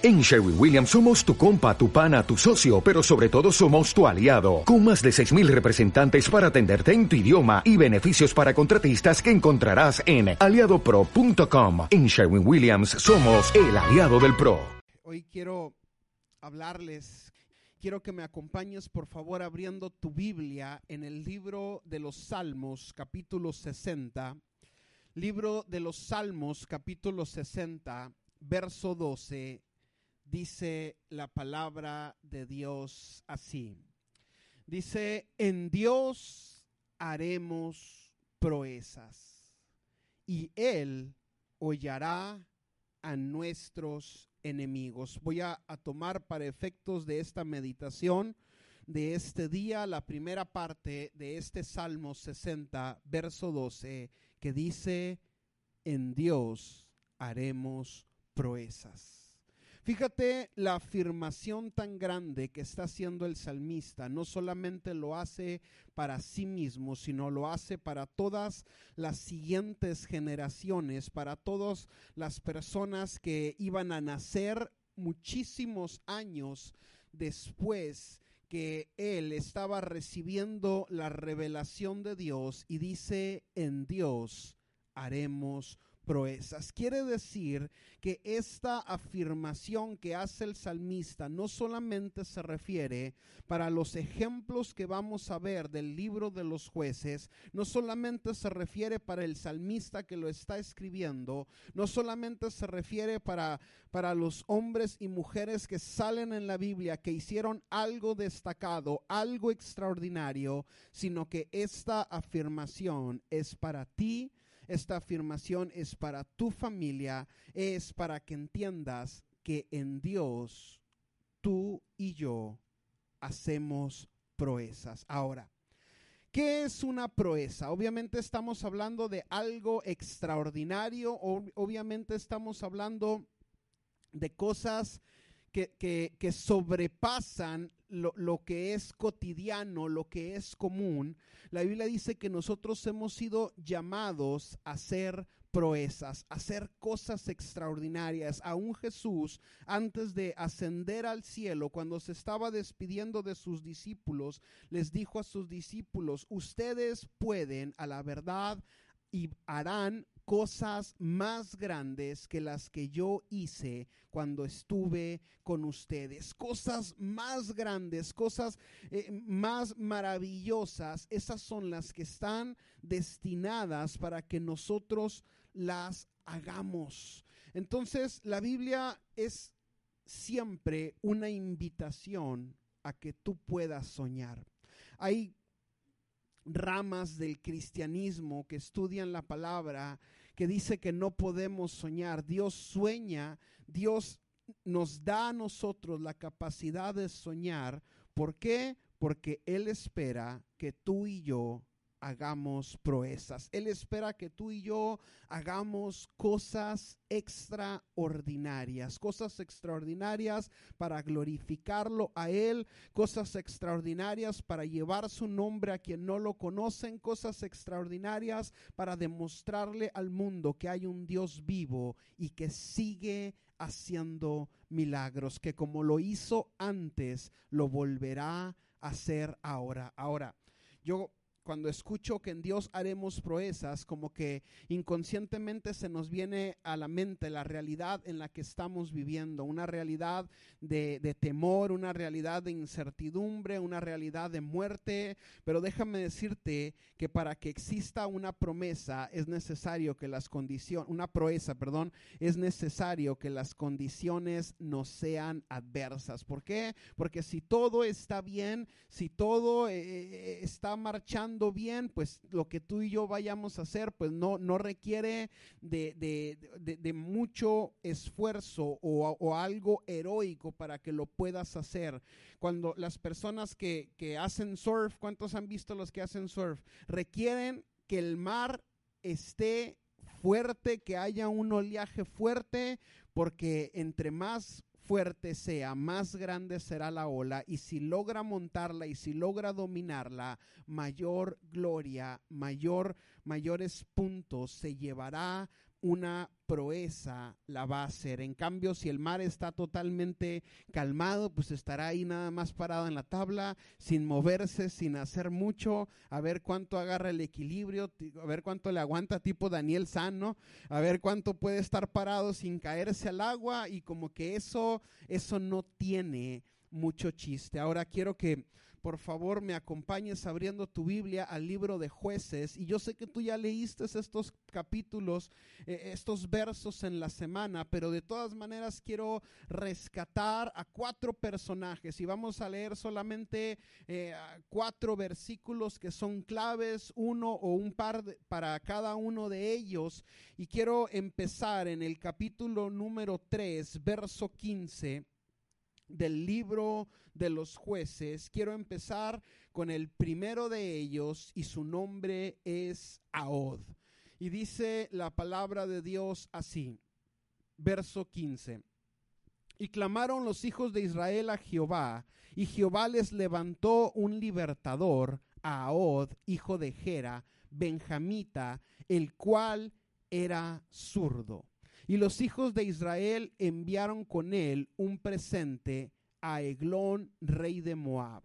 En Sherwin Williams somos tu compa, tu pana, tu socio, pero sobre todo somos tu aliado, con más de 6.000 representantes para atenderte en tu idioma y beneficios para contratistas que encontrarás en aliadopro.com. En Sherwin Williams somos el aliado del PRO. Hoy quiero hablarles, quiero que me acompañes por favor abriendo tu Biblia en el libro de los Salmos, capítulo 60. Libro de los Salmos, capítulo 60, verso 12 dice la palabra de Dios así. Dice, en Dios haremos proezas y Él hollará a nuestros enemigos. Voy a, a, tomar para efectos de esta meditación de este día la primera parte de este Salmo 60, verso 12, que dice, en Dios haremos proezas. Fíjate la afirmación tan grande que está haciendo el salmista. No solamente lo hace para sí mismo, sino lo hace para todas las siguientes generaciones, para todas las personas que iban a nacer muchísimos años después que él estaba recibiendo la revelación de Dios y dice, en Dios haremos proezas. Quiere decir que esta afirmación que hace el salmista no solamente se refiere para los ejemplos que vamos a ver del libro de los jueces, no solamente se refiere para el salmista que lo está escribiendo, no solamente se refiere para, para los hombres y mujeres que salen en la Biblia, que hicieron algo destacado, algo extraordinario, sino que esta afirmación es para ti, esta afirmación es para tu familia, es para que entiendas que en Dios tú y yo hacemos proezas. Ahora, ¿Qué es una proeza? Obviamente estamos hablando de algo extraordinario, obviamente estamos hablando de cosas que, que, sobrepasan lo, lo, que es cotidiano, lo que es común. La Biblia dice que nosotros hemos sido llamados a ser proezas, a hacer cosas extraordinarias. Aún Jesús, antes de ascender al cielo, cuando se estaba despidiendo de sus discípulos, les dijo a sus discípulos, ustedes pueden a la verdad y harán cosas más grandes que las que yo hice cuando estuve con ustedes. Cosas más grandes, cosas eh, más maravillosas, esas son las que están destinadas para que nosotros las hagamos. Entonces, la Biblia es siempre una invitación a que tú puedas soñar. Hay ramas del cristianismo que estudian la palabra que dice que no podemos soñar. Dios sueña, Dios nos da a nosotros la capacidad de soñar. ¿Por qué? Porque Él espera que tú y yo hagamos proezas. Él espera que tú y yo hagamos cosas extraordinarias, cosas extraordinarias para glorificarlo a Él, cosas extraordinarias para llevar su nombre a quien no lo conocen, cosas extraordinarias para demostrarle al mundo que hay un Dios vivo y que sigue haciendo milagros, que como lo hizo antes, lo volverá a hacer ahora. Ahora, yo cuando escucho que en Dios haremos proezas, como que inconscientemente se nos viene a la mente la realidad en la que estamos viviendo, una realidad de, de, temor, una realidad de incertidumbre, una realidad de muerte. Pero déjame decirte que para que exista una promesa es necesario que las condiciones, una proeza, perdón, es necesario que las condiciones no sean adversas. ¿Por qué? Porque si todo está bien, si todo eh, eh, está marchando, bien, pues lo que tú y yo vayamos a hacer, pues no, no requiere de, de, mucho esfuerzo o, o, algo heroico para que lo puedas hacer. Cuando las personas que, que hacen surf, ¿cuántos han visto los que hacen surf? Requieren que el mar esté fuerte, que haya un oleaje fuerte, porque entre más fuerte sea, más grande será la ola, y si logra montarla y si logra dominarla, mayor gloria, mayor, mayores puntos se llevará una proeza la va a hacer. En cambio, si el mar está totalmente calmado, pues estará ahí nada más parado en la tabla, sin moverse, sin hacer mucho, a ver cuánto agarra el equilibrio, a ver cuánto le aguanta tipo Daniel Sano, a ver cuánto puede estar parado sin caerse al agua y como que eso, eso no tiene mucho chiste. Ahora quiero que por favor me acompañes abriendo tu Biblia al libro de jueces. Y yo sé que tú ya leíste estos capítulos, eh, estos versos en la semana, pero de todas maneras quiero rescatar a cuatro personajes y vamos a leer solamente eh, cuatro versículos que son claves, uno o un par para cada uno de ellos. Y quiero empezar en el capítulo número 3, verso 15 del libro de los jueces, quiero empezar con el primero de ellos y su nombre es Ahod. Y dice la palabra de Dios así, verso 15. Y clamaron los hijos de Israel a Jehová, y Jehová les levantó un libertador, a Ahod, hijo de Gera, benjamita, el cual era zurdo. Y los hijos de Israel enviaron con él un presente a Eglón, rey de Moab.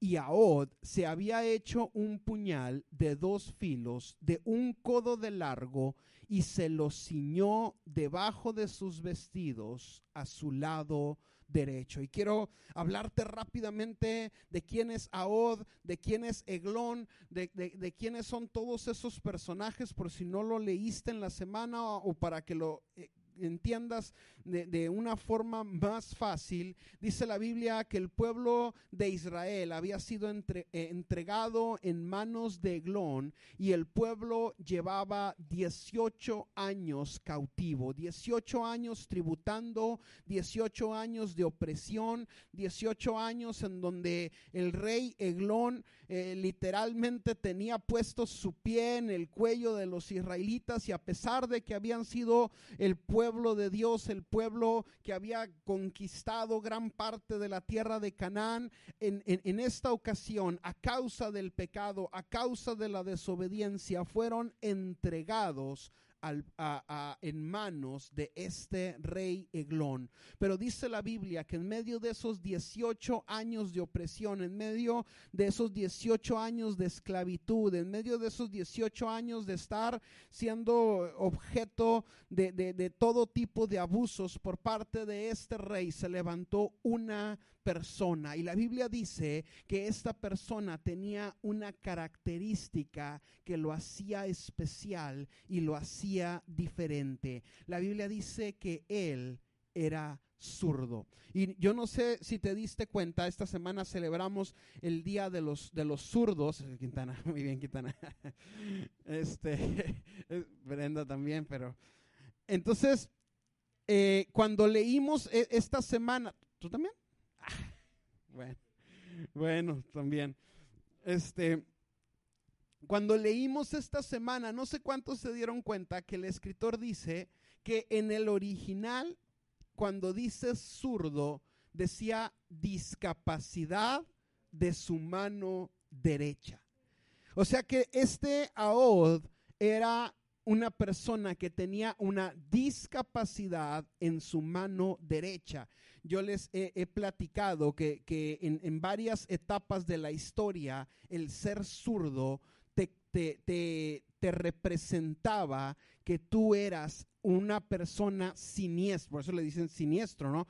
Y Ahod se había hecho un puñal de dos filos, de un codo de largo, y se lo ciñó debajo de sus vestidos a su lado derecho. Y quiero hablarte rápidamente de quién es Ahod, de quién es Eglón, de, de, quiénes son todos esos personajes, por si no lo leíste en la semana o, para que lo eh, entiendas de, una forma más fácil, dice la Biblia que el pueblo de Israel había sido eh, entregado en manos de Eglón y el pueblo llevaba 18 años cautivo, 18 años tributando, 18 años de opresión, 18 años en donde el rey Eglón eh, literalmente tenía puesto su pie en el cuello de los israelitas y a pesar de que habían sido el pueblo de Dios, el pueblo que había conquistado gran parte de la tierra de Canaán, en, en esta ocasión, a causa del pecado, a causa de la desobediencia, fueron entregados en manos de este rey Eglón. Pero dice la Biblia que en medio de esos 18 años de opresión, en medio de esos 18 años de esclavitud, en medio de esos 18 años de estar siendo objeto de, de todo tipo de abusos por parte de este rey, se levantó una persona. Y la Biblia dice que esta persona tenía una característica que lo hacía especial y lo hacía diferente. La Biblia dice que él era zurdo. Y yo no sé si te diste cuenta, esta semana celebramos el Día de los, de los Zurdos. Quintana, muy bien, Quintana. Este, Brenda también, pero... Entonces, eh, cuando leímos e, esta semana, ¿tú también? Bueno, también. Este, cuando leímos esta semana, no sé cuántos se dieron cuenta que el escritor dice que en el original, cuando dice zurdo, decía discapacidad de su mano derecha. O sea que este Aod era una persona que tenía una discapacidad en su mano derecha. Yo les he, platicado que, en, varias etapas de la historia el ser zurdo te, te, te representaba que tú eras una persona siniestra, por eso le dicen siniestro, ¿no?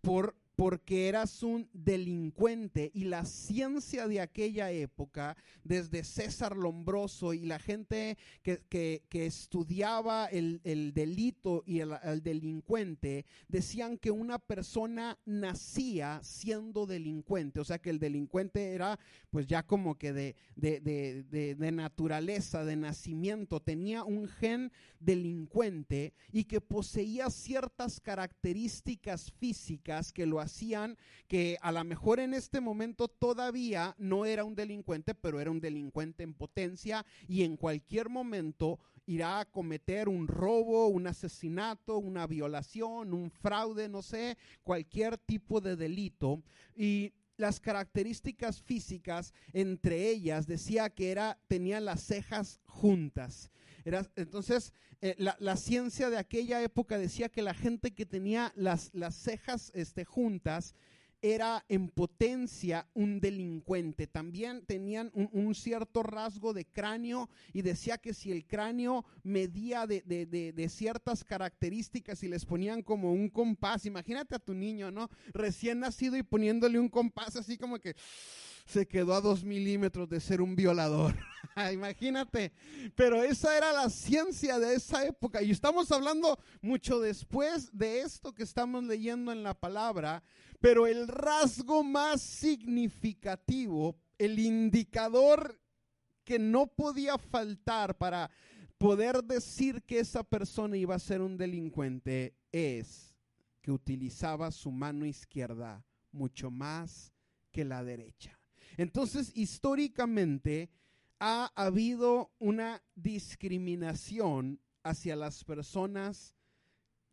Por, porque eras un delincuente y la ciencia de aquella época, desde César Lombroso y la gente que, estudiaba el, delito y el, delincuente, decían que una persona nacía siendo delincuente, o sea que el delincuente era pues ya como que de, de naturaleza, de nacimiento, tenía un gen delincuente y que poseía ciertas características físicas que lo hacían que a lo mejor en este momento todavía no era un delincuente, pero era un delincuente en potencia y en cualquier momento irá a cometer un robo, un asesinato, una violación, un fraude, no sé, cualquier tipo de delito. Y las características físicas, entre ellas decía que era, tenía las cejas juntas. Entonces, eh, la, ciencia de aquella época decía que la gente que tenía las, cejas este, juntas era en potencia un delincuente. También tenían un, cierto rasgo de cráneo y decía que si el cráneo medía de, ciertas características y les ponían como un compás, imagínate a tu niño, ¿no? Recién nacido y poniéndole un compás así como que se quedó a dos milímetros de ser un violador. Imagínate. Pero esa era la ciencia de esa época. Y estamos hablando mucho después de esto que estamos leyendo en la palabra. Pero el rasgo más significativo, el indicador que no podía faltar para poder decir que esa persona iba a ser un delincuente es que utilizaba su mano izquierda mucho más que la derecha. Entonces, históricamente ha habido una discriminación hacia las personas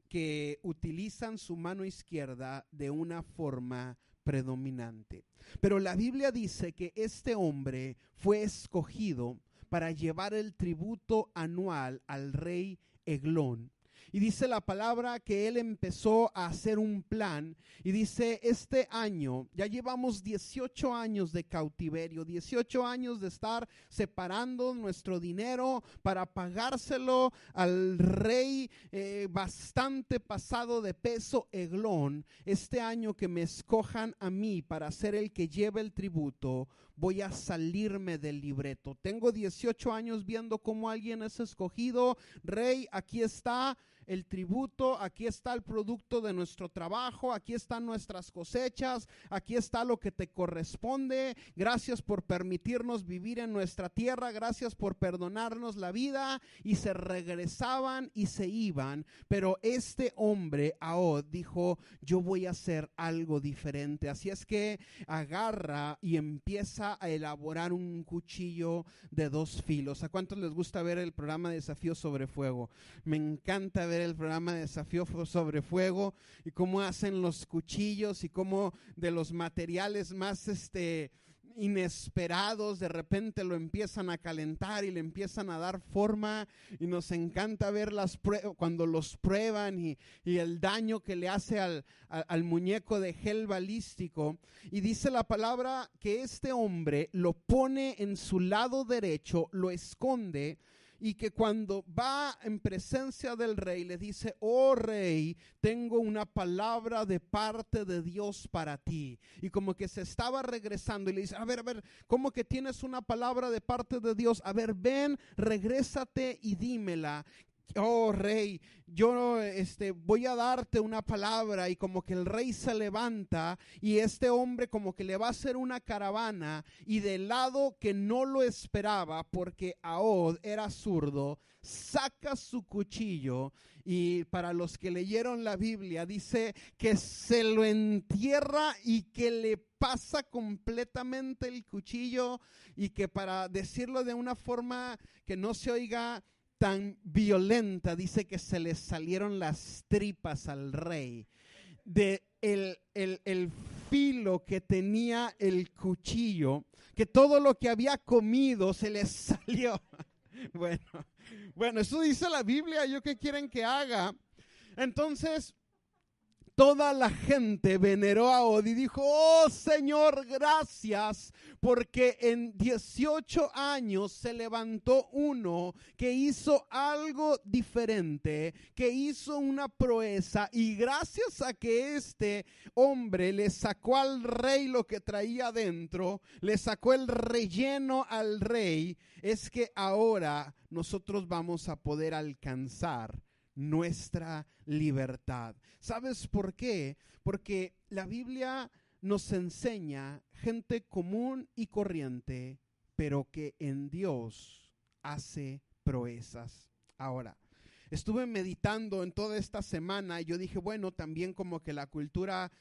que utilizan su mano izquierda de una forma predominante. Pero la Biblia dice que este hombre fue escogido para llevar el tributo anual al rey Eglón y dice la palabra que él empezó a hacer un plan y dice, este año, ya llevamos 18 años de cautiverio, 18 años de estar separando nuestro dinero para pagárselo al rey eh, bastante pasado de peso, Eglón. Este año que me escojan a mí para ser el que lleve el tributo, voy a salirme del libreto. Tengo 18 años viendo cómo alguien es escogido. Rey, aquí está el tributo, aquí está el producto de nuestro trabajo, aquí están nuestras cosechas, aquí está lo que te corresponde. Gracias por permitirnos vivir en nuestra tierra, gracias por perdonarnos la vida. Y se regresaban y se iban. Pero este hombre, Ahod, dijo, yo voy a hacer algo diferente. Así es que agarra y empieza a elaborar un cuchillo de dos filos. ¿A cuántos les gusta ver el programa de Desafío sobre Fuego? Me encanta ver el programa de Desafío sobre Fuego y cómo hacen los cuchillos y cómo de los materiales más este inesperados, de repente lo empiezan a calentar y le empiezan a dar forma y nos encanta ver las cuando los prueban y, el daño que le hace al, al, muñeco de gel balístico. Y dice la palabra que este hombre lo pone en su lado derecho, lo esconde y que cuando va en presencia del rey le dice, oh rey, tengo una palabra de parte de Dios para ti. Y como que se estaba regresando y le dice, a ver, a ver, ¿cómo que tienes una palabra de parte de Dios? A ver, ven, regrésate y dímela oh rey, yo este, voy a darte una palabra y como que el rey se levanta y este hombre como que le va a hacer una caravana y del lado que no lo esperaba porque Ahod era zurdo, saca su cuchillo y para los que leyeron la Biblia dice que se lo entierra y que le pasa completamente el cuchillo y que para decirlo de una forma que no se oiga tan violenta, dice que se le salieron las tripas al rey. De el, el, filo que tenía el cuchillo, que todo lo que había comido se le salió. Bueno, bueno, eso dice la Biblia, ¿yo qué quieren que haga? Entonces, toda la gente veneró a Od y dijo, oh Señor, gracias, porque en 18 años se levantó uno que hizo algo diferente, que hizo una proeza, y gracias a que este hombre le sacó al rey lo que traía adentro, le sacó el relleno al rey, es que ahora nosotros vamos a poder alcanzar nuestra libertad. ¿Sabes por qué? Porque la Biblia nos enseña gente común y corriente, pero que en Dios hace proezas. Ahora, estuve meditando en toda esta semana y yo dije, bueno, también como que la cultura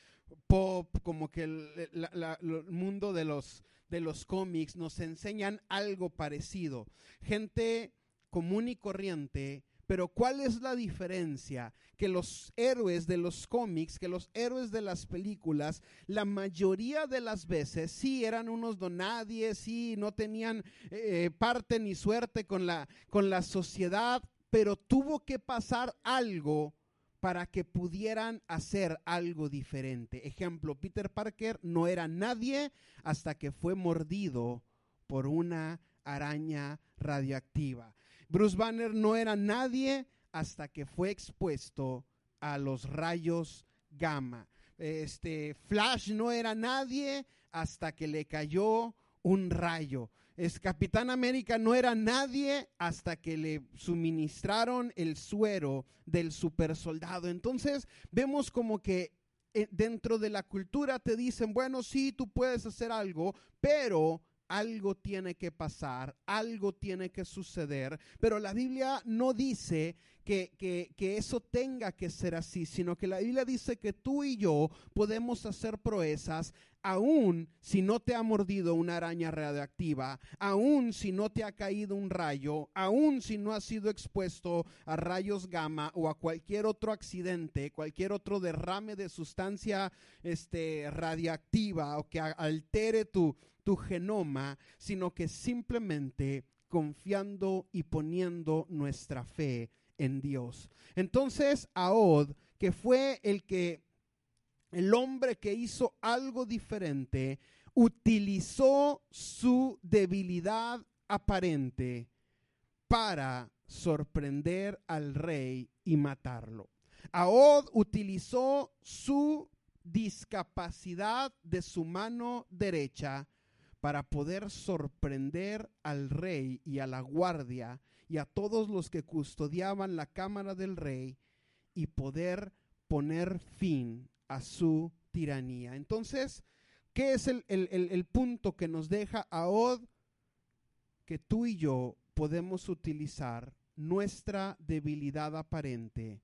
pop, como que el, mundo de los, de los cómics nos enseñan algo parecido. Gente común y corriente, Pero ¿cuál es la diferencia? Que los héroes de los cómics, que los héroes de las películas, la mayoría de las veces sí eran unos donadies, sí no tenían eh, parte ni suerte con la, con la sociedad, pero tuvo que pasar algo para que pudieran hacer algo diferente. Ejemplo, Peter Parker no era nadie hasta que fue mordido por una araña radioactiva. Bruce Banner no era nadie hasta que fue expuesto a los rayos gamma. Este Flash no era nadie hasta que le cayó un rayo. Capitán América no era nadie hasta que le suministraron el suero del super soldado. Entonces vemos como que eh, dentro de la cultura te dicen, bueno, sí, tú puedes hacer algo, pero algo tiene que pasar, algo tiene que suceder, pero la Biblia no dice que, que, eso tenga que ser así, sino que la Biblia dice que tú y yo podemos hacer proezas aún si no te ha mordido una araña radioactiva, aún si no te ha caído un rayo, aún si no has sido expuesto a rayos gamma o a cualquier otro accidente, cualquier otro derrame de sustancia este, radiactiva o que altere tu, genoma, sino que simplemente confiando y poniendo nuestra fe en Dios. Entonces, Ahod, que fue el que el hombre que hizo algo diferente, utilizó su debilidad aparente para sorprender al rey y matarlo. Ahod utilizó su discapacidad de su mano derecha para poder sorprender al rey y a la guardia y a todos los que custodiaban la cámara del rey y poder poner fin a su tiranía. Entonces, ¿qué es el, punto que nos deja Od? Que tú y yo podemos utilizar nuestra debilidad aparente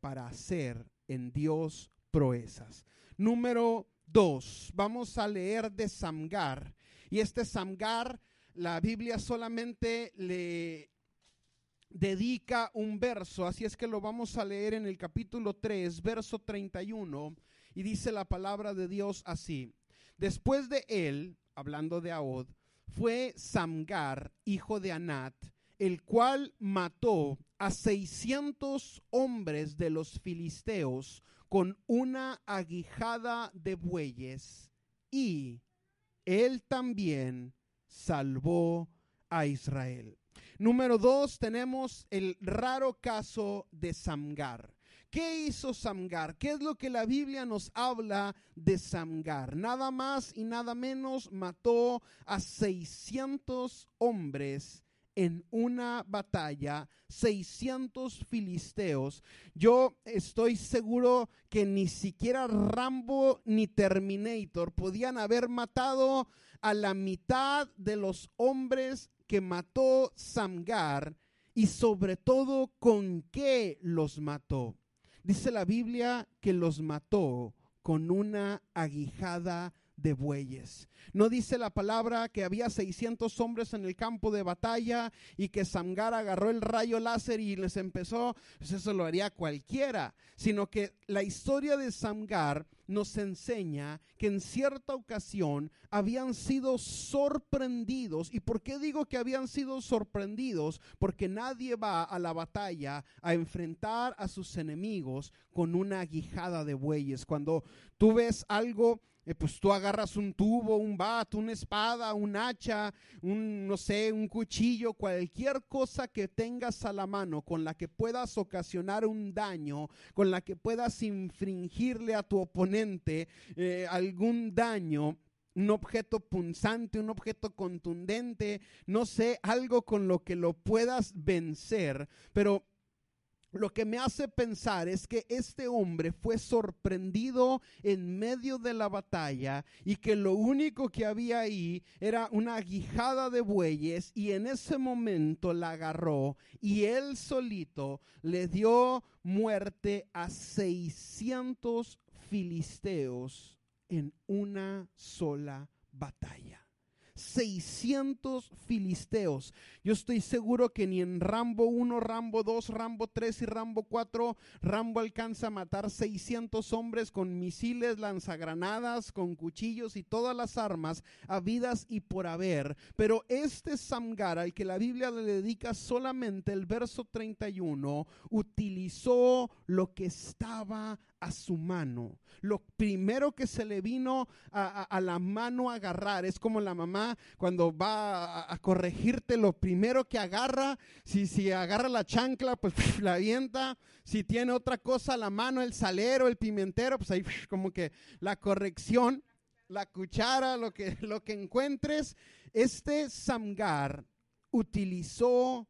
para hacer en Dios proezas. Número dos, vamos a leer de Samgar. Y este Samgar, la Biblia solamente le dedica un verso, así es que lo vamos a leer en el capítulo 3, verso 31, y dice la palabra de Dios así. Después de él, hablando de Ahod, fue Samgar, hijo de Anat, el cual mató a 600 hombres de los filisteos con una aguijada de bueyes, y él también salvó a Israel. Número dos, tenemos el raro caso de Samgar. ¿Qué hizo Samgar? ¿Qué es lo que la Biblia nos habla de Samgar? Nada más y nada menos mató a 600 hombres en una batalla, 600 filisteos. Yo estoy seguro que ni siquiera Rambo ni Terminator podían haber matado a la mitad de los hombres que mató Samgar y sobre todo con qué los mató. Dice la Biblia que los mató con una aguijada de bueyes. No dice la palabra que había 600 hombres en el campo de batalla y que Samgar agarró el rayo láser y les empezó, pues eso lo haría cualquiera, sino que la historia de Samgar nos enseña que en cierta ocasión habían sido sorprendidos. ¿Y por qué digo que habían sido sorprendidos? Porque nadie va a la batalla a enfrentar a sus enemigos con una aguijada de bueyes. Cuando tú ves algo eh, pues tú agarras un tubo, un bat, una espada, un hacha, un, no sé, un cuchillo, cualquier cosa que tengas a la mano con la que puedas ocasionar un daño, con la que puedas infringirle a tu oponente eh, algún daño, un objeto punzante, un objeto contundente, no sé, algo con lo que lo puedas vencer, pero lo que me hace pensar es que este hombre fue sorprendido en medio de la batalla y que lo único que había ahí era una guijada de bueyes y en ese momento la agarró y él solito le dio muerte a 600 filisteos en una sola batalla. 600 filisteos. Yo estoy seguro que ni en Rambo 1, Rambo 2, Rambo 3 y Rambo 4, Rambo alcanza a matar 600 hombres con misiles, lanzagranadas, con cuchillos y todas las armas habidas y por haber. Pero este Samgar, al que la Biblia le dedica solamente el verso 31, utilizó lo que estaba a su mano. Lo primero que se le vino a, la mano a agarrar es como la mamá cuando va a, corregirte, lo primero que agarra, si, si agarra la chancla, pues la avienta. Si tiene otra cosa a la mano, el salero, el pimentero, pues ahí como que la corrección, la cuchara, lo que, lo que encuentres. Este Samgar utilizó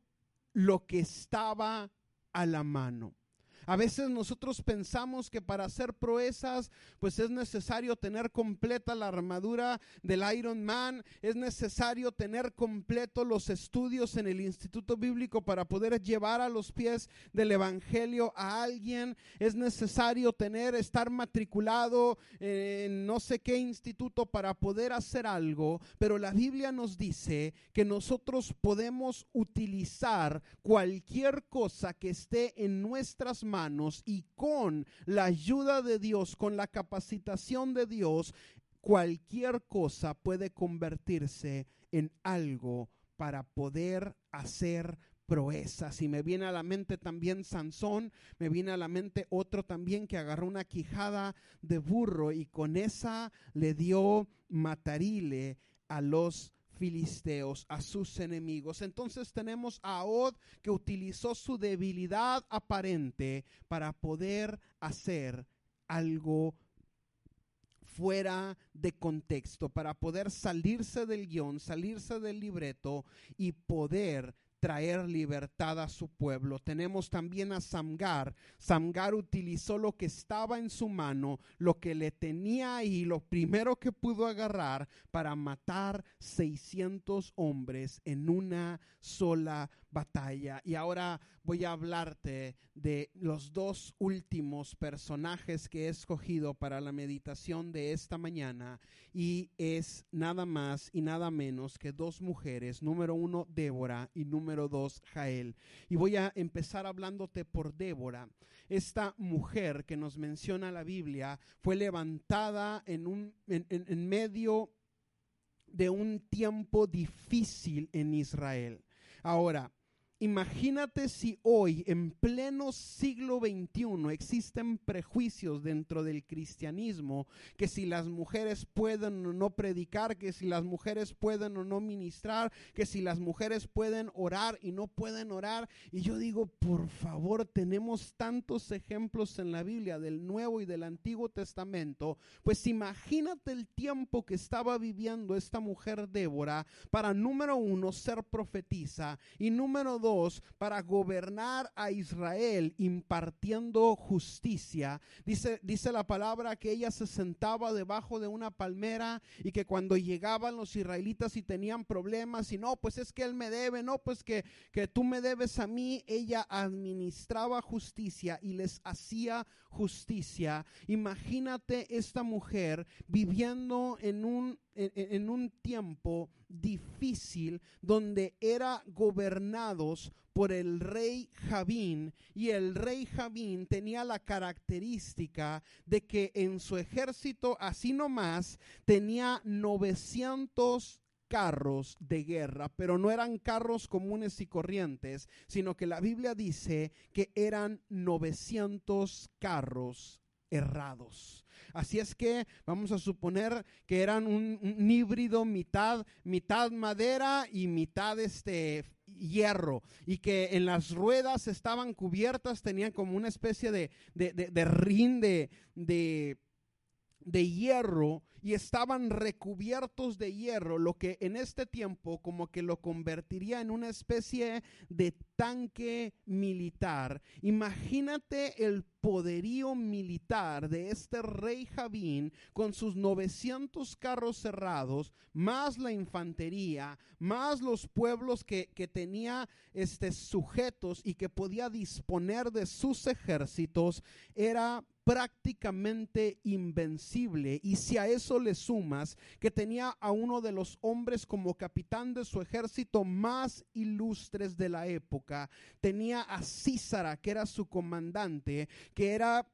lo que estaba a la mano. A veces nosotros pensamos que para hacer proezas, pues es necesario tener completa la armadura del Iron Man, es necesario tener completo los estudios en el Instituto Bíblico para poder llevar a los pies del Evangelio a alguien, es necesario tener, estar matriculado en no sé qué instituto para poder hacer algo, pero la Biblia nos dice que nosotros podemos utilizar cualquier cosa que esté en nuestras manos manos y con la ayuda de Dios, con la capacitación de Dios, cualquier cosa puede convertirse en algo para poder hacer proezas. Y me viene a la mente también Sansón, me viene a la mente otro también que agarró una quijada de burro y con esa le dio matarile a los filisteos, a sus enemigos. Entonces tenemos a Od que utilizó su debilidad aparente para poder hacer algo fuera de contexto, para poder salirse del guion, salirse del libreto y poder traer libertad a su pueblo. Tenemos también a Samgar. Samgar utilizó lo que estaba en su mano, lo que le tenía ahí, lo primero que pudo agarrar para matar 600 hombres en una sola batalla. Y ahora voy a hablarte de los dos últimos personajes que he escogido para la meditación de esta mañana. Y es nada más y nada menos que dos mujeres, número uno Débora y número dos Jael. Y voy a empezar hablándote por Débora. Esta mujer que nos menciona la Biblia fue levantada en, un, en, en medio de un tiempo difícil en Israel. Ahora, Imagínate si hoy, en pleno siglo XXI, existen prejuicios dentro del cristianismo, que si las mujeres pueden o no predicar, que si las mujeres pueden o no ministrar, que si las mujeres pueden orar y no pueden orar. Y yo digo, por favor, tenemos tantos ejemplos en la Biblia del Nuevo y del Antiguo Testamento. Pues imagínate el tiempo que estaba viviendo esta mujer Débora para, número uno, ser profetisa y número dos, para gobernar a Israel impartiendo justicia. Dice, dice la palabra que ella se sentaba debajo de una palmera y que cuando llegaban los israelitas y tenían problemas y no, pues es que él me debe, no, pues que, que tú me debes a mí, ella administraba justicia y les hacía justicia. Imagínate esta mujer viviendo en un, en, un tiempo difícil donde era gobernados por el rey Javín y el rey Javín tenía la característica de que en su ejército así nomás tenía 900 carros de guerra, pero no eran carros comunes y corrientes, sino que la Biblia dice que eran 900 carros errados. Así es que vamos a suponer que eran un, híbrido mitad, mitad madera y mitad este hierro y que en las ruedas estaban cubiertas, tenían como una especie de, de, de, de rin de, de de hierro y estaban recubiertos de hierro, lo que en este tiempo como que lo convertiría en una especie de tanque militar. Imagínate el poderío militar de este rey Javín con sus 900 carros cerrados, más la infantería, más los pueblos que, que tenía este, sujetos y que podía disponer de sus ejércitos, era prácticamente invencible. Y si a eso le sumas que tenía a uno de los hombres como capitán de su ejército más ilustres de la época, tenía a Císara, que era su comandante, que era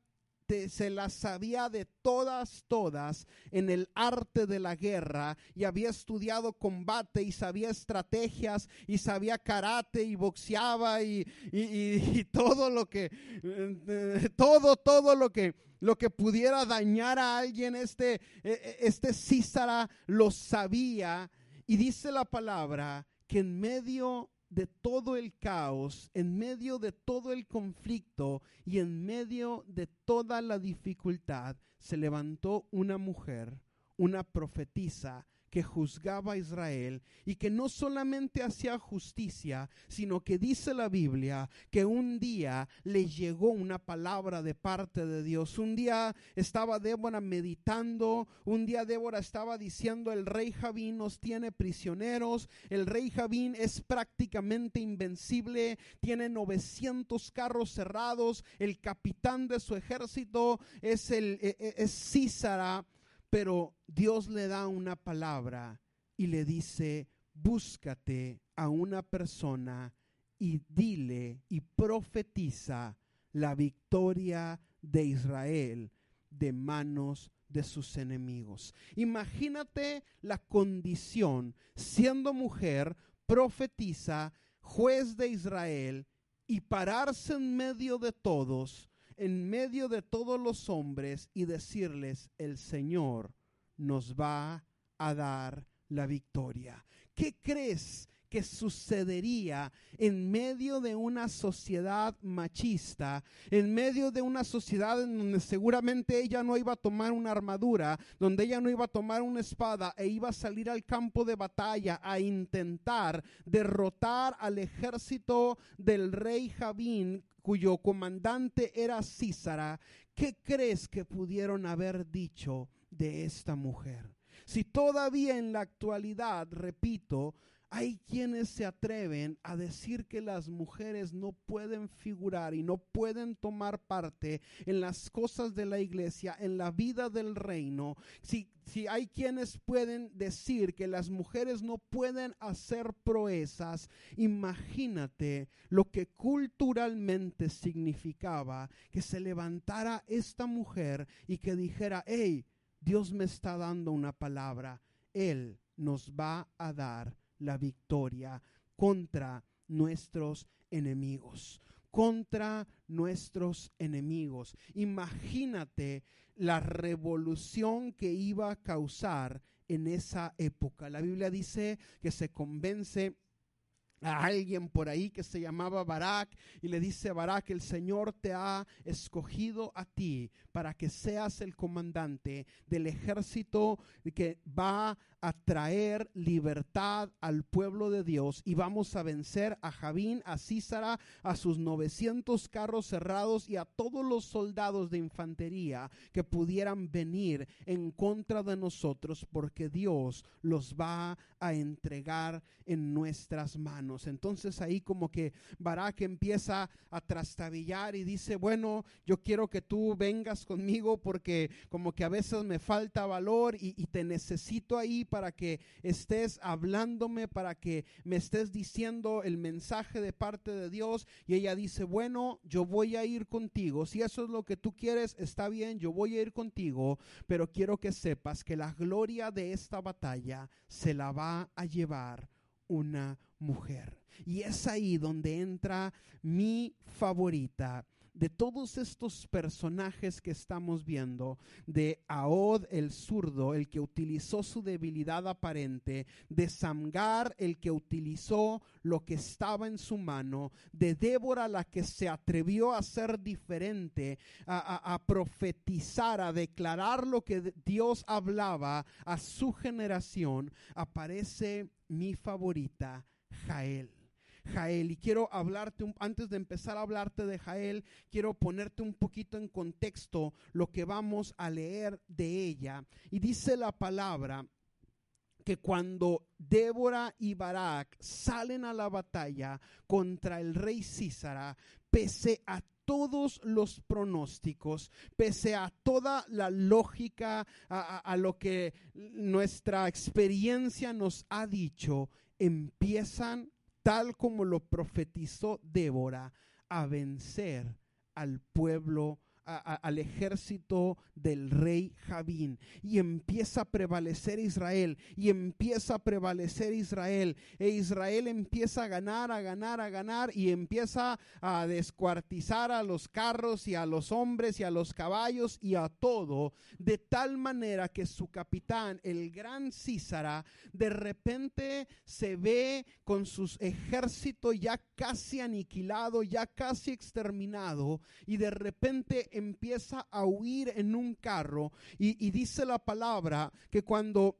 se las sabía de todas, todas en el arte de la guerra y había estudiado combate y sabía estrategias y sabía karate y boxeaba y, y, todo lo que, eh, todo, todo lo que, lo que pudiera dañar a alguien, este, e, e, este Císara lo sabía. Y dice la palabra que en medio de todo el caos, en medio de todo el conflicto y en medio de toda la dificultad, se levantó una mujer, una profetisa, que juzgaba a Israel y que no solamente hacía justicia, sino que dice la Biblia que un día le llegó una palabra de parte de Dios. Un día estaba Débora meditando, un día Débora estaba diciendo el rey Javín nos tiene prisioneros, el rey Javín es prácticamente invencible, tiene 900 carros cerrados, el capitán de su ejército es el e, e, es Císara pero Dios le da una palabra y le dice, búscate a una persona y dile y profetiza la victoria de Israel de manos de sus enemigos. Imagínate la condición, siendo mujer, profetiza, juez de Israel, y pararse en medio de todos en medio de todos los hombres y decirles, el Señor nos va a dar la victoria. ¿Qué crees que sucedería en medio de una sociedad machista, en medio de una sociedad en donde seguramente ella no iba a tomar una armadura, donde ella no iba a tomar una espada e iba a salir al campo de batalla a intentar derrotar al ejército del rey Javín cuyo comandante era Císara, ¿qué crees que pudieron haber dicho de esta mujer? Si todavía en la actualidad, repito, hay quienes se atreven a decir que las mujeres no pueden figurar y no pueden tomar parte en las cosas de la iglesia, en la vida del reino. Si, si hay quienes pueden decir que las mujeres no pueden hacer proezas, imagínate lo que culturalmente significaba que se levantara esta mujer y que dijera, hey, Dios me está dando una palabra, Él nos va a dar la victoria contra nuestros enemigos contra nuestros enemigos. Imagínate la revolución que iba a causar en esa época. La Biblia dice que se convence a alguien por ahí que se llamaba Barak y le dice Barak, el Señor te ha escogido a ti para que seas el comandante del ejército que va a traer libertad al pueblo de Dios y vamos a vencer a Javín, a Císara, a sus 900 carros cerrados y a todos los soldados de infantería que pudieran venir en contra de nosotros porque Dios los va a entregar en nuestras manos. Entonces ahí como que Barak empieza a trastabillar y dice, bueno, yo quiero que tú vengas conmigo porque como que a veces me falta valor y, y te necesito ahí para que estés hablándome, para que me estés diciendo el mensaje de parte de Dios. Y ella dice, bueno, yo voy a ir contigo. Si eso es lo que tú quieres, está bien, yo voy a ir contigo, pero quiero que sepas que la gloria de esta batalla se la va a llevar una mujer. Y es ahí donde entra mi favorita de todos estos personajes que estamos viendo, de Aod el zurdo, el que utilizó su debilidad aparente, de Samgar el que utilizó lo que estaba en su mano, de Débora la que se atrevió a ser diferente, a, a profetizar, a declarar lo que Dios hablaba a su generación, aparece mi favorita, Jael. Jael. Y quiero hablarte, antes de empezar a hablarte de Jael, quiero ponerte un poquito en contexto lo que vamos a leer de ella. Y dice la palabra que cuando Débora y Barak salen a la batalla contra el rey Císara, pese a todos los pronósticos, pese a toda la lógica, a, lo que nuestra experiencia nos ha dicho, empiezan, tal como lo profetizó Débora, a vencer al pueblo al ejército del rey Javín. Y empieza a prevalecer Israel y empieza a prevalecer Israel. E Israel empieza a ganar, a ganar, a ganar y empieza a descuartizar a los carros y a los hombres y a los caballos y a todo de tal manera que su capitán, el gran Císara, de repente se ve con sus ejércitos ya casi aniquilado, ya casi exterminado y de repente empieza a huir en un carro y, dice la palabra que cuando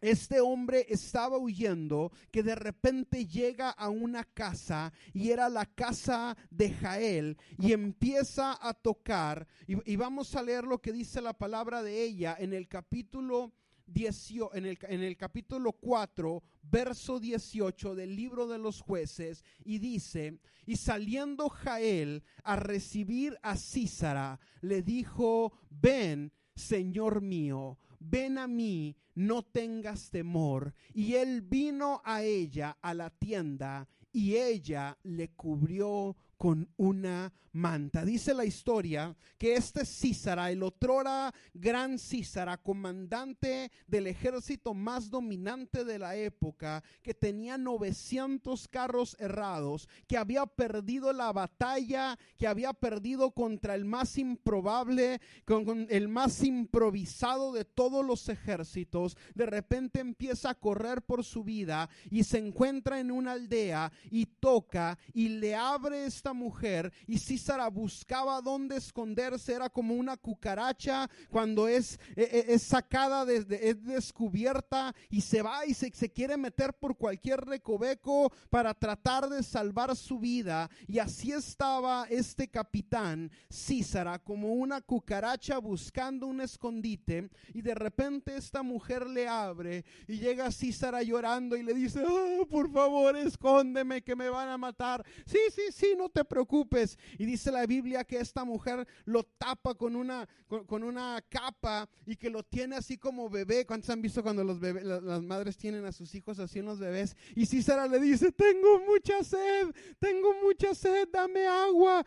este hombre estaba huyendo, que de repente llega a una casa y era la casa de Jael y empieza a tocar. Y, vamos a leer lo que dice la palabra de ella en el capítulo en, el, en el capítulo 4, verso 18 del libro de los jueces, y dice, y saliendo Jael a recibir a Císara, le dijo, ven, Señor mío, ven a mí, no tengas temor. Y él vino a ella a la tienda, y ella le cubrió con una manta. Dice la historia que este Císara, el otrora gran Císara, comandante del ejército más dominante de la época, que tenía 900 carros errados, que había perdido la batalla, que había perdido contra el más improbable, con, el más improvisado de todos los ejércitos, de repente empieza a correr por su vida y se encuentra en una aldea y toca y le abre esta mujer y Císara buscaba dónde esconderse, era como una cucaracha cuando es, e, e, es, sacada, desde, es descubierta y se va y se, se quiere meter por cualquier recoveco para tratar de salvar su vida. Y así estaba este capitán Císara como una cucaracha buscando un escondite y de repente esta mujer le abre y llega Císara llorando y le dice, oh, por favor, escóndeme que me van a matar. Sí, sí, sí, no te preocupes. Y dice la Biblia que esta mujer lo tapa con una, con, una capa y que lo tiene así como bebé. ¿Cuántos han visto cuando los bebés, las, madres tienen a sus hijos así en los bebés? Y Císara le dice, tengo mucha sed, tengo mucha sed, dame agua.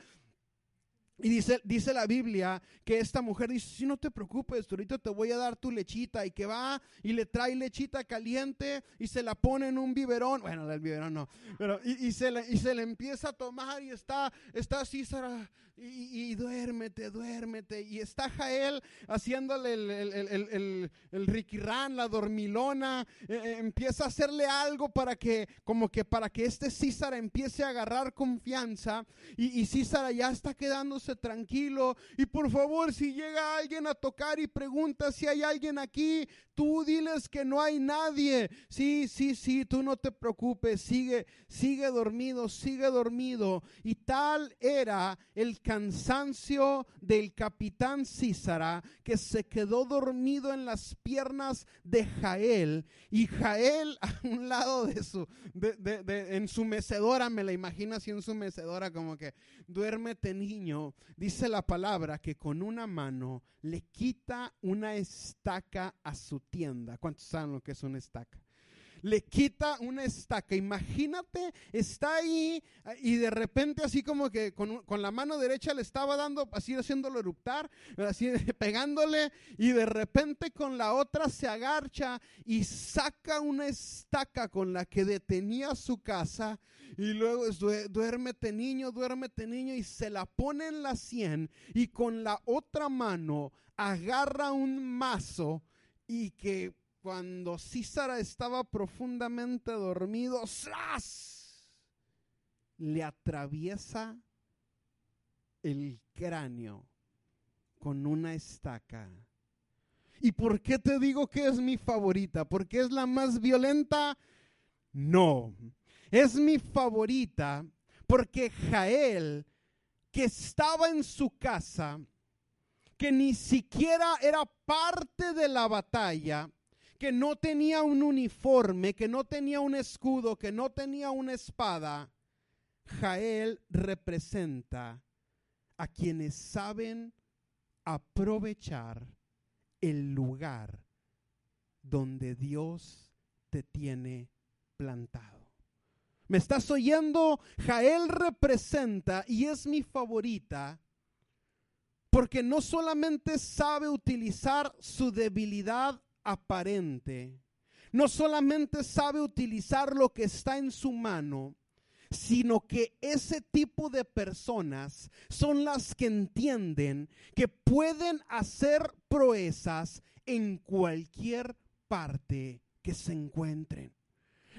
Y dice, dice la Biblia que esta mujer dice, si no te preocupes, ahorita te voy a dar tu lechita y que va y le trae lechita caliente y se la pone en un biberón, bueno, el biberón no, pero y, se, le, y se le empieza a tomar y está, está así, y, y, duérmete, duérmete. Y está Jael haciéndole el, el, el, el, riquirán, la dormilona. Eh, eh, empieza a hacerle algo para que, como que para que este Císara empiece a agarrar confianza. Y, y Císara ya está tranquilo. Y por favor, si llega alguien a tocar y pregunta si hay alguien aquí, tú diles que no hay nadie. Sí, sí, sí, tú no te preocupes. Sigue, sigue dormido, sigue dormido. Y tal era el cansancio del capitán Císara, que se quedó dormido en las piernas de Jael, y Jael a un lado de su, de, en su mecedora, me la imagino así en su mecedora, como que duérmete niño, dice la palabra que con una mano le quita una estaca a su tienda. ¿Cuántos saben lo que es una estaca? Le quita una estaca. Imagínate, está ahí y de repente así como que con, la mano derecha le estaba dando, así haciéndolo eruptar, así pegándole y de repente con la otra se agarcha y saca una estaca con la que detenía su casa y luego duérmete niño, duérmete niño y se la pone en la sien y con la otra mano agarra un mazo y que cuando Císara estaba profundamente dormido, ¡zas! le atraviesa el cráneo con una estaca. ¿Y por qué te digo que es mi favorita? ¿Porque es la más violenta? No, es mi favorita porque Jael, que estaba en su casa, que ni siquiera era parte de la batalla, que no tenía un uniforme, que no tenía un escudo, que no tenía una espada, Jael representa a quienes saben aprovechar el lugar donde Dios te tiene plantado. ¿Me estás oyendo? Jael representa y es mi favorita porque no solamente sabe utilizar su debilidad aparente, no solamente sabe utilizar lo que está en su mano, sino que ese tipo de personas son las que entienden que pueden hacer proezas en cualquier parte que se encuentren.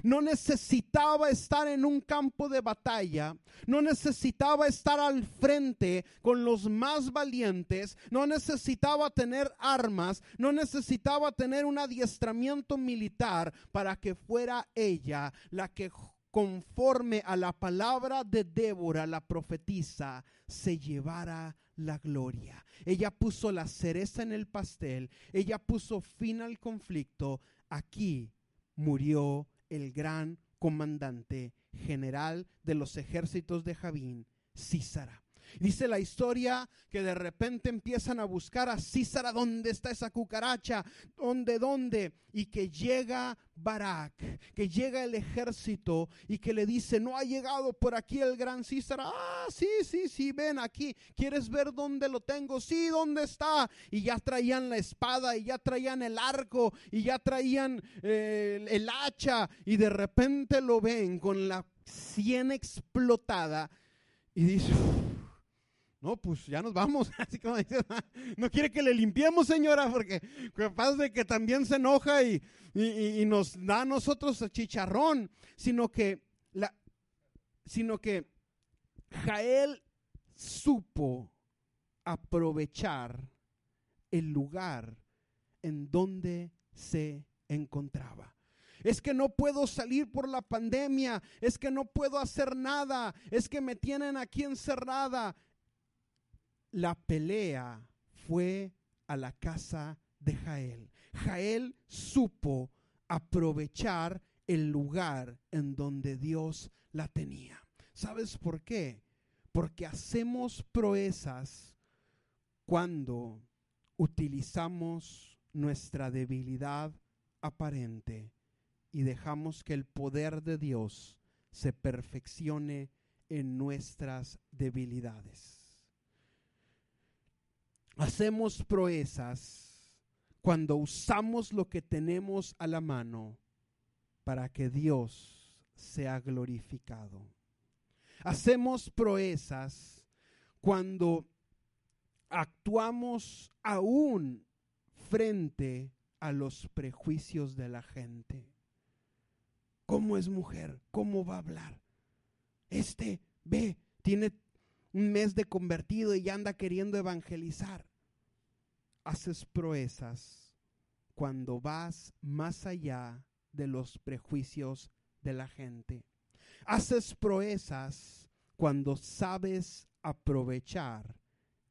No necesitaba estar en un campo de batalla, no necesitaba estar al frente con los más valientes, no necesitaba tener armas, no necesitaba tener un adiestramiento militar para que fuera ella la que conforme a la palabra de Débora, la profetisa, se llevara la gloria. Ella puso la cereza en el pastel, ella puso fin al conflicto. Aquí murió el gran comandante general de los ejércitos de Javín, Císara. Dice la historia que de repente empiezan a buscar a Císara, ¿dónde está esa cucaracha? ¿Dónde, dónde? Y que llega Barak, que llega el ejército y que le dice, no ha llegado por aquí el gran Císara. Ah, sí, sí, sí, ven aquí. ¿Quieres ver dónde lo tengo? Sí, ¿dónde está? Y ya traían la espada y ya traían el arco y ya traían eh, el hacha y de repente lo ven con la sien explotada y dice, no, pues ya nos vamos. Así como dice, no quiere que le limpiemos, señora, porque capaz de que también se enoja y, nos da a nosotros chicharrón, sino que, la, sino que Jael supo aprovechar el lugar en donde se encontraba. Es que no puedo salir por la pandemia, es que no puedo hacer nada, es que me tienen aquí encerrada la pelea fue a la casa de Jael. Jael supo aprovechar el lugar en donde Dios la tenía. ¿Sabes por qué? Porque hacemos proezas cuando utilizamos nuestra debilidad aparente y dejamos que el poder de Dios se perfeccione en nuestras debilidades. Hacemos proezas cuando usamos lo que tenemos a la mano para que Dios sea glorificado. Hacemos proezas cuando actuamos aún frente a los prejuicios de la gente. ¿Cómo es mujer? ¿Cómo va a hablar? Este, ve, tiene un mes de convertido y ya anda queriendo evangelizar. Haces proezas cuando vas más allá de los prejuicios de la gente. Haces proezas cuando sabes aprovechar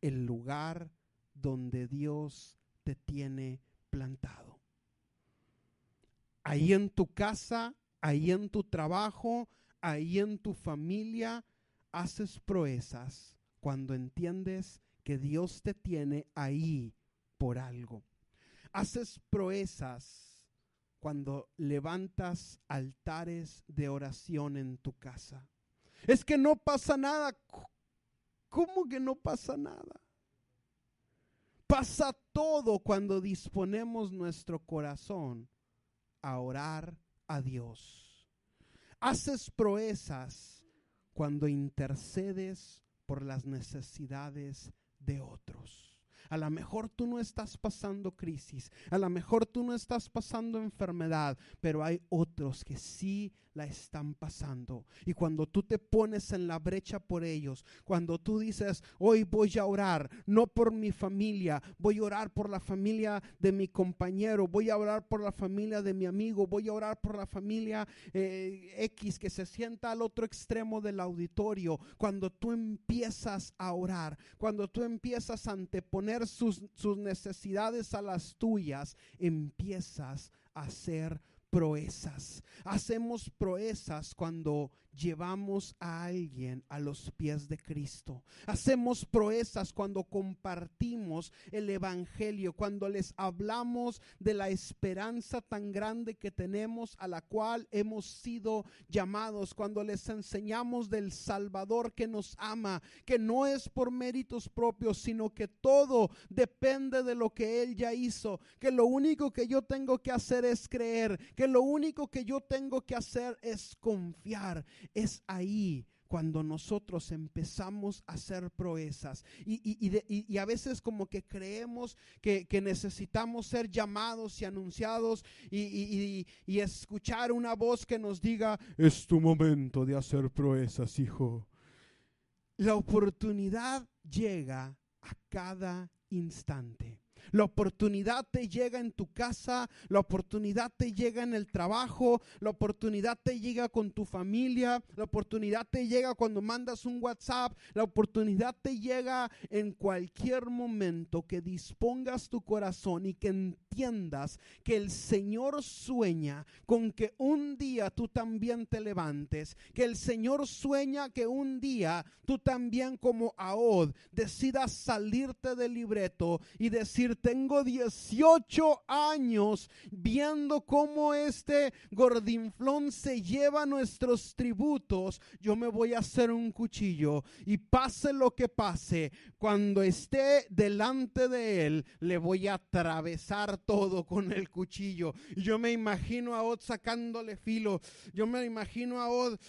el lugar donde Dios te tiene plantado. Ahí en tu casa, ahí en tu trabajo, ahí en tu familia, haces proezas cuando entiendes que Dios te tiene ahí por algo. Haces proezas cuando levantas altares de oración en tu casa. Es que no pasa nada. ¿Cómo que no pasa nada? Pasa todo cuando disponemos nuestro corazón a orar a Dios. Haces proezas cuando intercedes por las necesidades de otros. A lo mejor tú no estás pasando crisis, a lo mejor tú no estás pasando enfermedad, pero hay otros que sí la están pasando. Y cuando tú te pones en la brecha por ellos, cuando tú dices, hoy voy a orar, no por mi familia, voy a orar por la familia de mi compañero, voy a orar por la familia de mi amigo, voy a orar por la familia eh, X que se sienta al otro extremo del auditorio, cuando tú empiezas a orar, cuando tú empiezas a anteponer sus, sus necesidades a las tuyas, empiezas a hacer proezas. Hacemos proezas cuando llevamos a alguien a los pies de Cristo. Hacemos proezas cuando compartimos el Evangelio, cuando les hablamos de la esperanza tan grande que tenemos a la cual hemos sido llamados, cuando les enseñamos del Salvador que nos ama, que no es por méritos propios, sino que todo depende de lo que Él ya hizo, que lo único que yo tengo que hacer es creer, que lo único que yo tengo que hacer es confiar. Es ahí cuando nosotros empezamos a hacer proezas y, a veces como que creemos que, que, necesitamos ser llamados y anunciados y, escuchar una voz que nos diga, es tu momento de hacer proezas, hijo. La oportunidad llega a cada instante. La oportunidad te llega en tu casa, la oportunidad te llega en el trabajo, la oportunidad te llega con tu familia, la oportunidad te llega cuando mandas un WhatsApp, la oportunidad te llega en cualquier momento que dispongas tu corazón y que entiendas que el Señor sueña con que un día tú también te levantes, que el Señor sueña que un día tú también como Ahod decidas salirte del libreto y decir tengo 18 años viendo cómo este gordinflón se lleva nuestros tributos, yo me voy a hacer un cuchillo y pase lo que pase, cuando esté delante de él, le voy a atravesar todo con el cuchillo. Yo me imagino a Od sacándole filo, yo me imagino a Od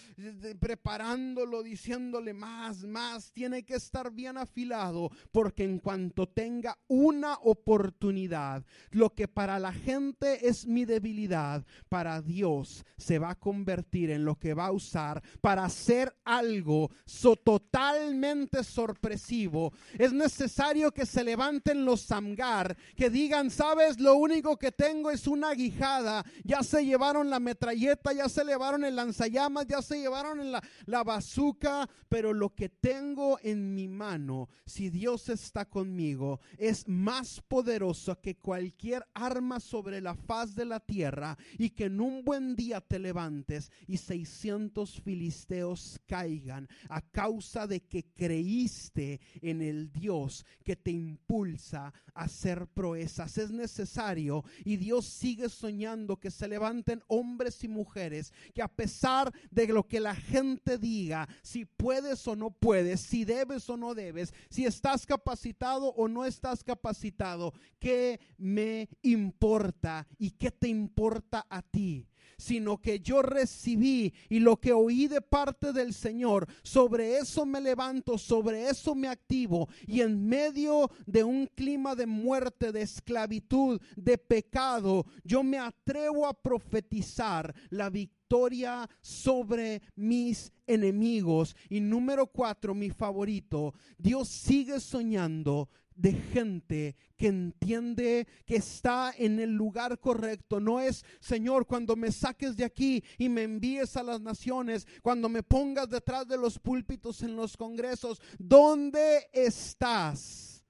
preparándolo, diciéndole más, más, tiene que estar bien afilado, porque en cuanto tenga una oportunidad, oportunidad. Lo que para la gente es mi debilidad, para Dios se va a convertir en lo que va a usar para hacer algo so totalmente sorpresivo. Es necesario que se levanten los samgar, que digan, sabes, lo único que tengo es una guijada. Ya se llevaron la metralleta, ya se llevaron el lanzallamas, ya se llevaron la, la bazuca, pero lo que tengo en mi mano, si Dios está conmigo, es más poderoso que cualquier arma sobre la faz de la tierra y que en un buen día te levantes y 600 filisteos caigan a causa de que creíste en el Dios que te impulsa a hacer proezas. Es necesario y Dios sigue soñando que se levanten hombres y mujeres que a pesar de lo que la gente diga, si puedes o no puedes, si debes o no debes, si estás capacitado o no estás capacitado, ¿qué me importa y qué te importa a ti? sino que yo recibí y lo que oí de parte del Señor, sobre eso me levanto, sobre eso me activo y en medio de un clima de muerte, de esclavitud, de pecado, yo me atrevo a profetizar la victoria sobre mis enemigos. Y número cuatro, mi favorito, Dios sigue soñando de gente que entiende que está en el lugar correcto. No es, Señor, cuando me saques de aquí y me envíes a las naciones, cuando me pongas detrás de los púlpitos en los congresos, ¿dónde estás?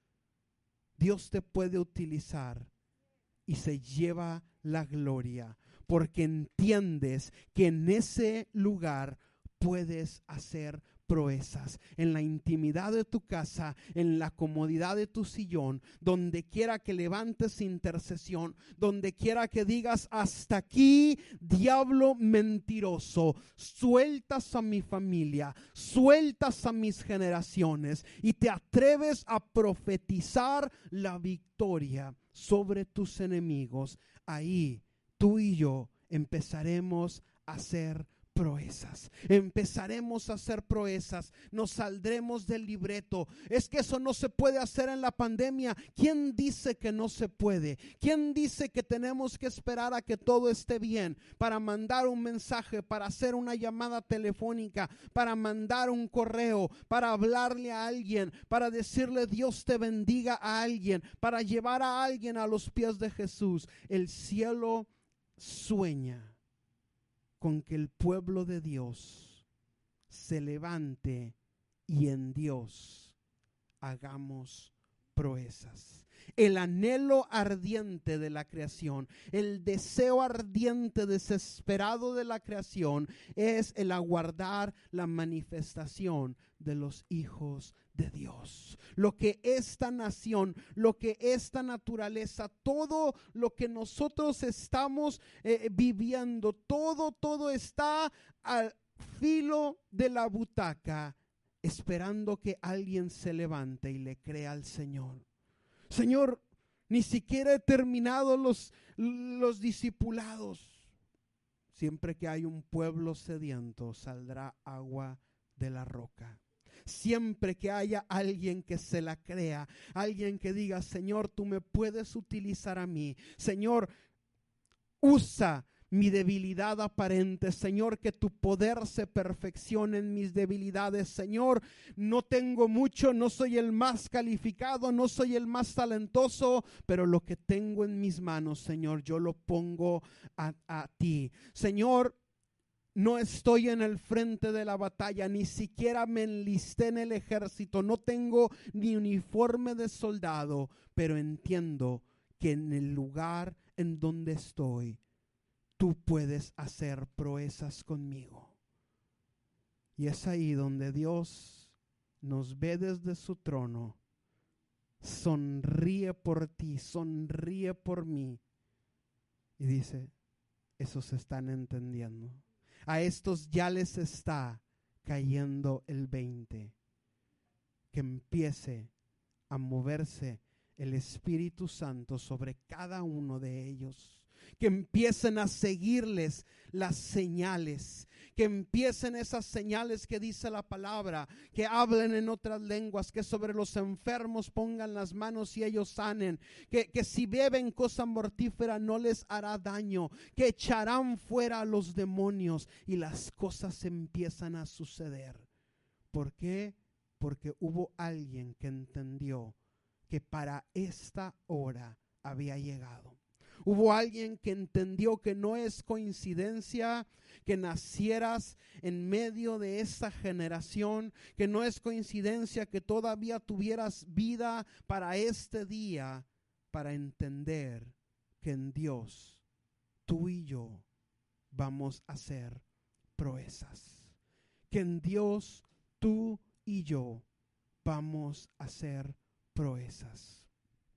Dios te puede utilizar y se lleva la gloria porque entiendes que en ese lugar puedes hacer proezas, en la intimidad de tu casa, en la comodidad de tu sillón, donde quiera que levantes intercesión, donde quiera que digas, hasta aquí, diablo mentiroso, sueltas a mi familia, sueltas a mis generaciones y te atreves a profetizar la victoria sobre tus enemigos. Ahí tú y yo empezaremos a ser proezas. Empezaremos a hacer proezas. Nos saldremos del libreto. Es que eso no se puede hacer en la pandemia. ¿Quién dice que no se puede? ¿Quién dice que tenemos que esperar a que todo esté bien para mandar un mensaje, para hacer una llamada telefónica, para mandar un correo, para hablarle a alguien, para decirle Dios te bendiga a alguien, para llevar a alguien a los pies de Jesús? El cielo sueña con que el pueblo de Dios se levante y en Dios hagamos proezas. El anhelo ardiente de la creación, el deseo ardiente, desesperado de la creación, es el aguardar la manifestación de los hijos de Dios. Lo que esta nación, lo que esta naturaleza, todo lo que nosotros estamos eh, viviendo, todo, todo está al filo de la butaca, esperando que alguien se levante y le crea al Señor. Señor, ni siquiera he terminado los, los discipulados. Siempre que hay un pueblo sediento, saldrá agua de la roca. Siempre que haya alguien que se la crea, alguien que diga, Señor, tú me puedes utilizar a mí. Señor, usa mi debilidad aparente. Señor, que tu poder se perfeccione en mis debilidades. Señor, no tengo mucho, no soy el más calificado, no soy el más talentoso, pero lo que tengo en mis manos, Señor, yo lo pongo a, a ti. Señor, no estoy en el frente de la batalla, ni siquiera me enlisté en el ejército, no tengo ni uniforme de soldado, pero entiendo que en el lugar en donde estoy, tú puedes hacer proezas conmigo. Y es ahí donde Dios nos ve desde su trono, sonríe por ti, sonríe por mí. Y dice, esos están entendiendo. A estos ya les está cayendo el 20. Que empiece a moverse el Espíritu Santo sobre cada uno de ellos que empiecen a seguirles las señales, que empiecen esas señales que dice la palabra, que hablen en otras lenguas, que sobre los enfermos pongan las manos y ellos sanen, que, que si beben cosa mortífera no les hará daño, que echarán fuera a los demonios y las cosas empiezan a suceder. ¿Por qué? Porque hubo alguien que entendió que para esta hora había llegado. Hubo alguien que entendió que no es coincidencia que nacieras en medio de esta generación, que no es coincidencia que todavía tuvieras vida para este día, para entender que en Dios tú y yo vamos a hacer proezas. Que en Dios tú y yo vamos a hacer proezas.